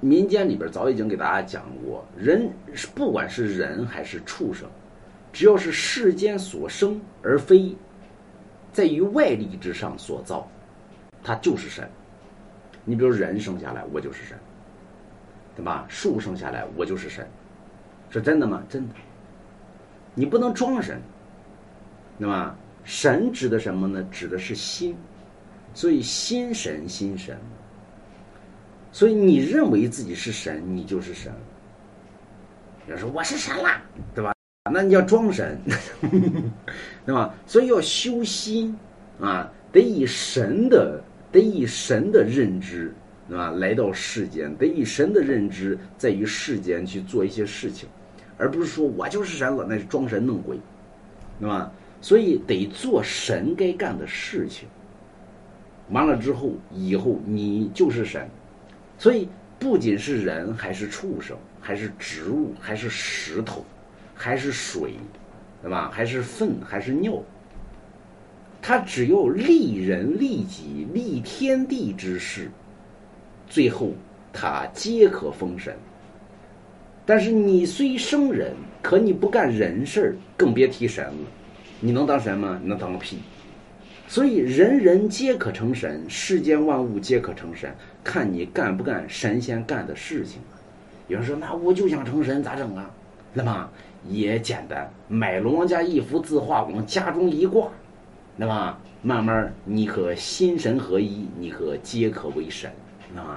民间里边早已经给大家讲过，人不管是人还是畜生，只要是世间所生而非在于外力之上所造，它就是神。你比如人生下来，我就是神，对吧？树生下来，我就是神，是真的吗？真的。你不能装神，对吧？神指的什么呢？指的是心，所以心神心神。所以你认为自己是神，你就是神。要说我是神啦，对吧？那你要装神，对吧？所以要修心啊，得以神的。得以神的认知，对吧？来到世间，得以神的认知，在于世间去做一些事情，而不是说我就是神了，那是装神弄鬼，对吧？所以得做神该干的事情。完了之后，以后你就是神。所以不仅是人，还是畜生，还是植物，还是石头，还是水，对吧？还是粪，还是尿。他只有利人利己利天地之事，最后他皆可封神。但是你虽生人，可你不干人事儿，更别提神了。你能当神吗？你能当个屁！所以人人皆可成神，世间万物皆可成神，看你干不干神仙干的事情。有人说：“那我就想成神，咋整啊？”那么也简单，买龙王家一幅字画往家中一挂。那么，慢慢你可心神合一，你可皆可为神，那么。